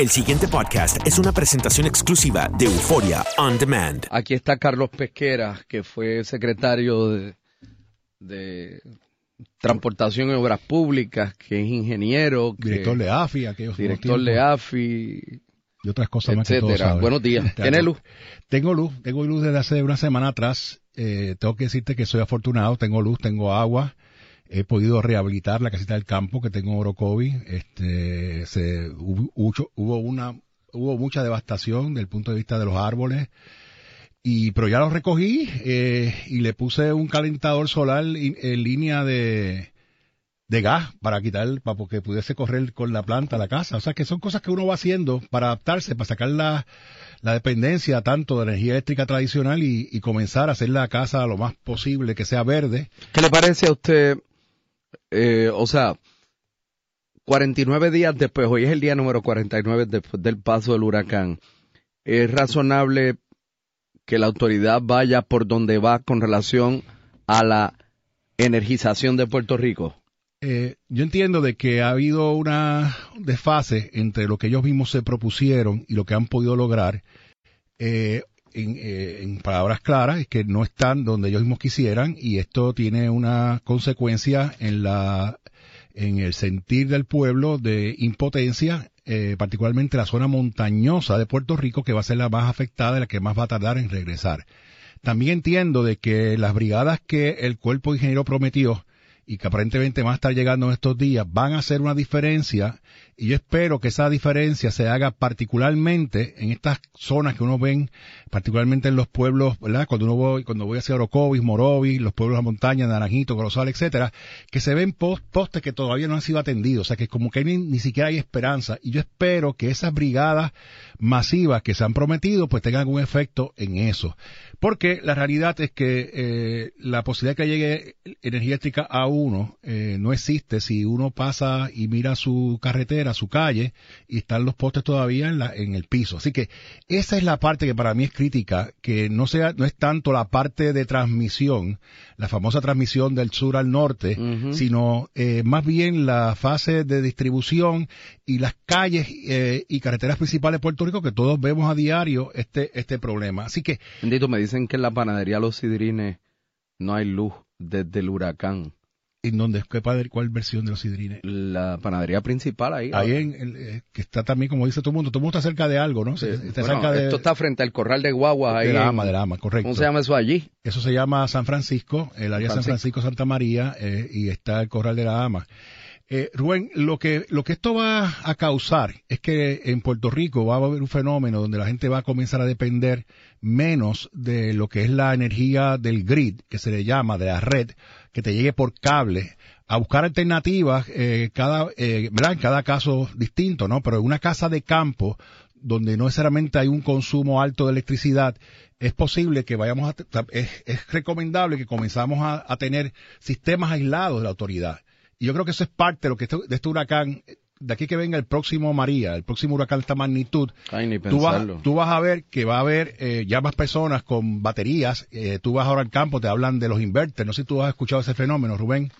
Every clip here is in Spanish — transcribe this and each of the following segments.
El siguiente podcast es una presentación exclusiva de Euforia On Demand. Aquí está Carlos Pesquera, que fue secretario de, de Transportación y Obras Públicas, que es ingeniero, que- Director de AFI, aquellos director tiempos. de AFI, y otras cosas más que todos etcétera. saben. Buenos días. ¿Tiene luz? Tengo luz, tengo luz desde hace una semana atrás. Eh, tengo que decirte que soy afortunado, tengo luz, tengo agua. He podido rehabilitar la casita del campo que tengo en Orocovi. Este, se, hubo, hubo- una, hubo mucha devastación desde el punto de vista de los árboles. Y, pero ya los recogí, eh, y le puse un calentador solar en línea de, gas para quitar, para que pudiese correr con la planta la casa. O sea que son cosas que uno va haciendo para adaptarse, para sacar la, dependencia tanto de energía eléctrica tradicional y comenzar a hacer la casa lo más posible que sea verde. ¿Qué le parece a usted? Eh, o sea, 49 días después, hoy es el día número 49 después del paso del huracán. ¿Es razonable que la autoridad vaya por donde va con relación a la energización de Puerto Rico? Eh, yo entiendo de que ha habido una desfase entre lo que ellos mismos se propusieron y lo que han podido lograr. Eh, en, eh, en palabras claras, es que no están donde ellos mismos quisieran y esto tiene una consecuencia en la en el sentir del pueblo de impotencia, eh, particularmente la zona montañosa de Puerto Rico, que va a ser la más afectada y la que más va a tardar en regresar. También entiendo de que las brigadas que el cuerpo ingeniero prometió y que aparentemente van a estar llegando en estos días van a hacer una diferencia y yo espero que esa diferencia se haga particularmente en estas zonas que uno ven, particularmente en los pueblos, ¿verdad? Cuando uno voy, cuando voy hacia Orocovis, Morovis, los pueblos de la montaña, Naranjito, Corozal, etcétera, que se ven post- postes que todavía no han sido atendidos, o sea que como que ni, ni siquiera hay esperanza y yo espero que esas brigadas masivas que se han prometido pues tengan algún efecto en eso. Porque la realidad es que eh, la posibilidad de que llegue energía eléctrica a uno eh, no existe si uno pasa y mira su carretera, su calle, y están los postes todavía en, la, en el piso. Así que esa es la parte que para mí es crítica, que no sea, no es tanto la parte de transmisión, la famosa transmisión del sur al norte, sino eh, más bien la fase de distribución y las calles eh, y carreteras principales de Puerto Rico que todos vemos a diario este este problema. Así que Bendito, me dicen que en la panadería Los Sidrines no hay luz desde el huracán. ¿En dónde? ¿Qué padre- ¿Cuál versión de los sidrines? La panadería principal ahí. Ahí en, el, eh, que está también, como dice todo el mundo, todo el mundo está cerca de algo, ¿no? Sí. Está Bueno, cerca de, Esto está frente al corral de guaguas ahí. de la ama, de la ama, correcto. ¿Cómo se llama eso allí? Eso se llama San Francisco, el área San Francisco. Francisco, Santa María, eh, y está el Corral de la Ama. Eh, Rubén, lo que, lo que esto va a causar es que en Puerto Rico va a haber un fenómeno donde la gente va a comenzar a depender menos de lo que es la energía del grid, que se le llama, de la red, que te llegue por cable, a buscar alternativas, eh, cada, eh, ¿verdad? En cada caso distinto, ¿no? Pero en una casa de campo, donde no necesariamente hay un consumo alto de electricidad, es posible que vayamos a, es, es recomendable que comenzamos a, a tener sistemas aislados de la autoridad. Yo creo que eso es parte de lo que este, de este huracán, de aquí que venga el próximo María, el próximo huracán de esta magnitud, Ay, ni tú vas, tú vas a ver que va a haber eh, ya más personas con baterías. eh, tú vas ahora al campo, te hablan de los inverters. No sé si tú has escuchado ese fenómeno, Rubén.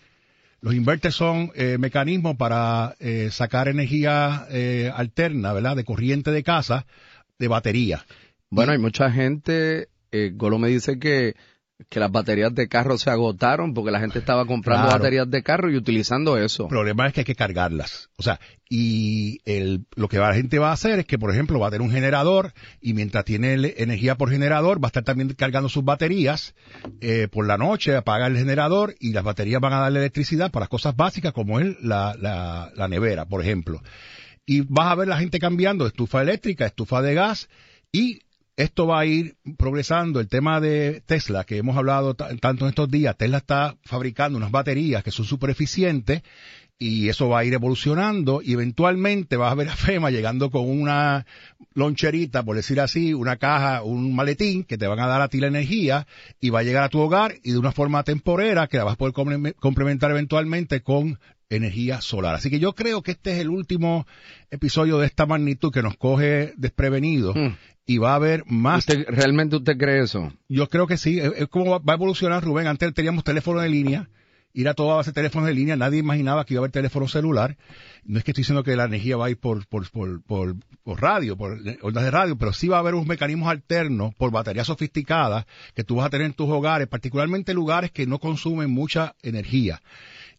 Los inverters son eh, mecanismos para eh, sacar energía eh, alterna, ¿verdad? De corriente de casa, de batería. Bueno, hay mucha gente, eh, Golo me dice que, que las baterías de carro se agotaron porque la gente estaba comprando Claro. baterías de carro y utilizando eso. El problema es que hay que cargarlas. O sea, y el, lo que la gente va a hacer es que, por ejemplo, va a tener un generador y mientras tiene energía por generador, va a estar también cargando sus baterías. eh, por la noche apaga el generador y las baterías van a darle electricidad para cosas básicas como es la, la, la nevera, por ejemplo. Y vas a ver la gente cambiando de estufa eléctrica, estufa de gas y esto va a ir progresando. El tema de Tesla, que hemos hablado ta- tanto en estos días, Tesla está fabricando unas baterías que son súper eficientes y eso va a ir evolucionando y eventualmente vas a ver a FEMA llegando con una loncherita, por decir así, una caja, un maletín que te van a dar a ti la energía y va a llegar a tu hogar y de una forma temporera que la vas a poder comple- complementar eventualmente con energía solar. Así que yo creo que este es el último episodio de esta magnitud que nos coge desprevenidos Hmm. Y va a haber más ¿Usted- ¿Realmente usted cree eso? yo creo que sí, es, es como va, va a evolucionar Rubén. Antes teníamos teléfono de línea, ir a toda base de teléfonos de línea, nadie imaginaba que iba a haber teléfono celular. No es que estoy diciendo que la energía va a ir por, por, por, por, por radio, por ondas de radio, pero sí va a haber unos mecanismos alternos por baterías sofisticadas que tú vas a tener en tus hogares, particularmente lugares que no consumen mucha energía.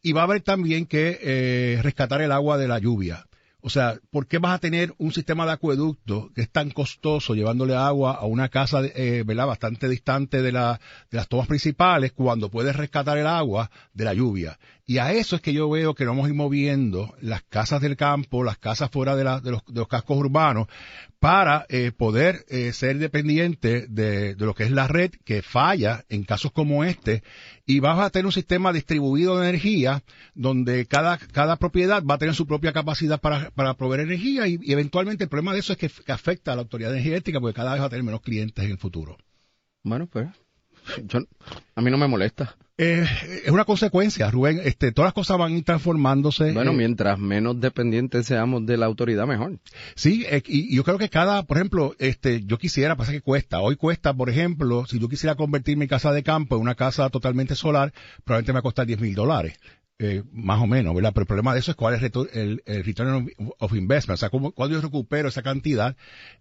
Y va a haber también que eh, rescatar el agua de la lluvia. O sea, ¿por qué vas a tener un sistema de acueducto que es tan costoso llevándole agua a una casa eh, ¿verdad? bastante distante de, la, de las tomas principales cuando puedes rescatar el agua de la lluvia? Y a eso es que yo veo que vamos a ir moviendo las casas del campo, las casas fuera de, los, cascos urbanos, para eh, poder eh, ser dependiente de, lo que es la red que falla en casos como este y vas a tener un sistema distribuido de energía donde cada, cada propiedad va a tener su propia capacidad para, para proveer energía y, y eventualmente el problema de eso es que, que afecta a la autoridad energética porque cada vez va a tener menos clientes en el futuro. Bueno, pues, yo, a mí no me molesta. Eh, es una consecuencia, Rubén. Este, todas las cosas van a ir transformándose. Bueno, eh, mientras menos dependientes seamos de la autoridad, mejor. Sí, eh, y y yo creo que cada, por ejemplo, este, yo quisiera, pasa que cuesta. Hoy cuesta, por ejemplo, si yo quisiera convertir mi casa de campo en una casa totalmente solar, probablemente me va a costar 10 mil dólares. Eh, más o menos, ¿verdad? Pero el problema de eso es cuál es el, el- return of, investment, o sea, cómo, cuándo yo recupero esa cantidad,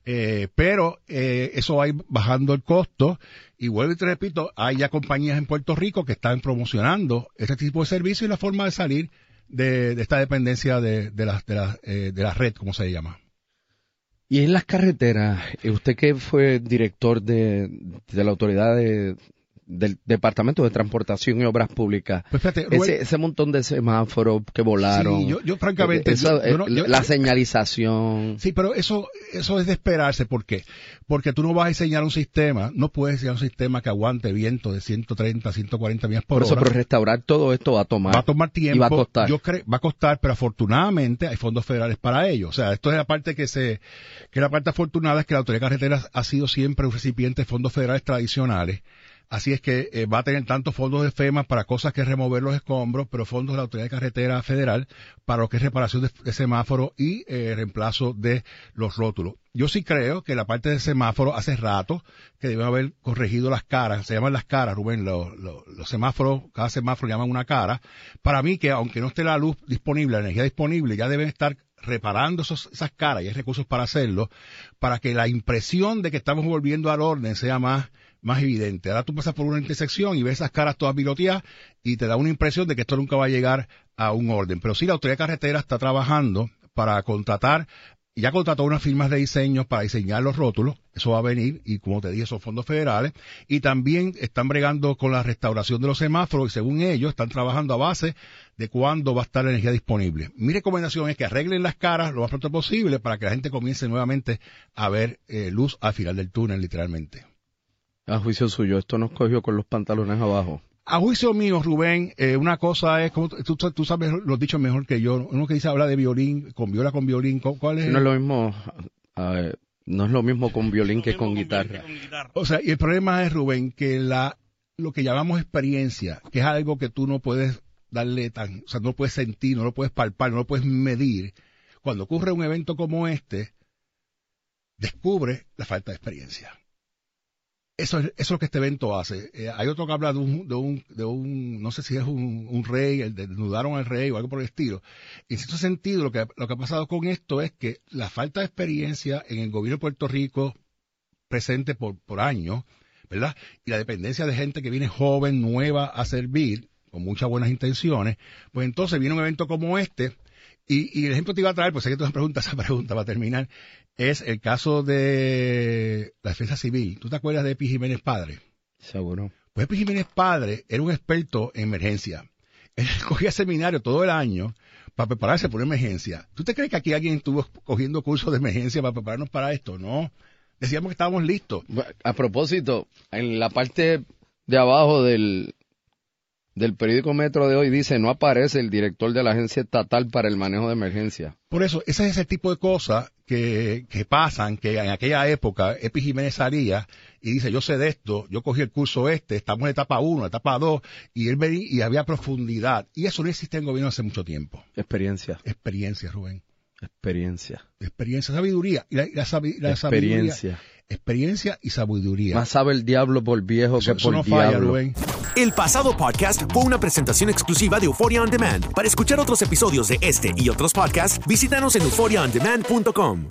eh, pero eh, eso va bajando el costo, y vuelvo y te repito, hay ya compañías en Puerto Rico que están promocionando este tipo de servicio y la forma de salir de, esta dependencia de, de, la, de, la, eh, de la red, como se llama. Y en las carreteras, usted que fue director de, de la autoridad de- del Departamento de Transportación y Obras Públicas, Pues fíjate, Rubén- ese, ese montón de semáforos que volaron, Sí, yo- yo francamente, eh, eso, yo- yo eh, no- yo- la señalización, Sí, pero eso, eso es de esperarse. ¿Por qué? Porque tú no vas a diseñar un sistema, no puedes diseñar un sistema que aguante viento de 130, 140 millas por, por eso, hora. pero restaurar todo esto va a tomar, va a tomar tiempo. y va a costar. Yo creo, va a costar, pero afortunadamente hay fondos federales para ello. O sea, esto es la parte que se, que la parte afortunada es que la Autoridad de Carreteras ha sido siempre un recipiente de fondos federales tradicionales. Así es que eh, va a tener tanto fondos de FEMA para cosas que remover los escombros, pero fondos de la Autoridad de Carretera Federal para lo que es reparación de, de semáforos y eh, reemplazo de los rótulos. Yo sí creo que la parte del semáforo hace rato que deben haber corregido las caras, se llaman las caras, Rubén, los, semáforos, cada semáforo llaman una cara. Para mí que aunque no esté la luz disponible, la energía disponible, ya deben estar reparando esas caras y hay recursos para hacerlo, para que la impresión de que estamos volviendo al orden sea más más evidente. Ahora tú pasas por una intersección y ves esas caras todas piloteadas y te da una impresión de que esto nunca va a llegar a un orden. Pero sí, la Autoridad de Carretera está trabajando para contratar ya contrató unas firmas de diseño para diseñar los rótulos, eso va a venir, y como te dije, son fondos federales, y también están bregando con la restauración de los semáforos, y según ellos, están trabajando a base de cuándo va a estar la energía disponible. Mi recomendación es que arreglen las caras lo más pronto posible para que la gente comience nuevamente a ver eh, luz al final del túnel, literalmente. A juicio suyo, esto nos cogió con los pantalones abajo. A juicio mío, Rubén, eh, una cosa es, como tú, tú sabes los dichos mejor que yo, uno que dice habla de violín, con viola con violín, ¿cuál es? No es lo mismo, no es lo mismo con violín que con guitarra. O sea, y el problema es, Rubén, que la, lo que llamamos experiencia, que es algo que tú no puedes darle tan, o sea, no lo puedes sentir, no lo puedes palpar, no lo puedes medir. Cuando ocurre un evento como este, descubre la falta de experiencia. Eso es, eso es lo que este evento hace. Eh, hay otro que habla de un, de un, no sé si es un, un rey, el desnudaron al rey o algo por el estilo. En cierto sentido, lo que, lo que ha pasado con esto es que la falta de experiencia en el gobierno de Puerto Rico presente por, por años, ¿verdad? Y la dependencia de gente que viene joven, nueva a servir, con muchas buenas intenciones, pues entonces viene un evento como este, y, y el ejemplo te iba a traer, pues sé que tú me preguntas esa pregunta para terminar, es el caso de la defensa civil. ¿Tú te acuerdas de Epi Jiménez Padre? Seguro. Pues Epi Jiménez Padre era un experto en emergencia. Él cogía seminario todo el año para prepararse por una emergencia. ¿Tú te crees que aquí alguien estuvo cogiendo cursos de emergencia para prepararnos para esto? No. Decíamos que estábamos listos. A propósito, en la parte de abajo del, del periódico Metro de hoy dice no aparece el director de la Agencia Estatal para el Manejo de Emergencia. Por eso, ese es el tipo de cosas que, que pasan, que en aquella época Epi Jiménez salía y dice, yo sé de esto, yo cogí el curso este, estamos en etapa 1, etapa 2, y él venía y había profundidad. Y eso no existe en gobierno hace mucho tiempo. Experiencia. Experiencia, Rubén. Experiencia. Experiencia, sabiduría. Y la, la, la Experiencia. Sabiduría, experiencia y sabiduría. Más sabe el diablo por viejo Eso- que eso por no falla, diablo. Rubén. El pasado podcast fue una presentación exclusiva de Euphoria On Demand. Para escuchar otros episodios de este y otros podcasts, visítanos en euphoriaondemand.com.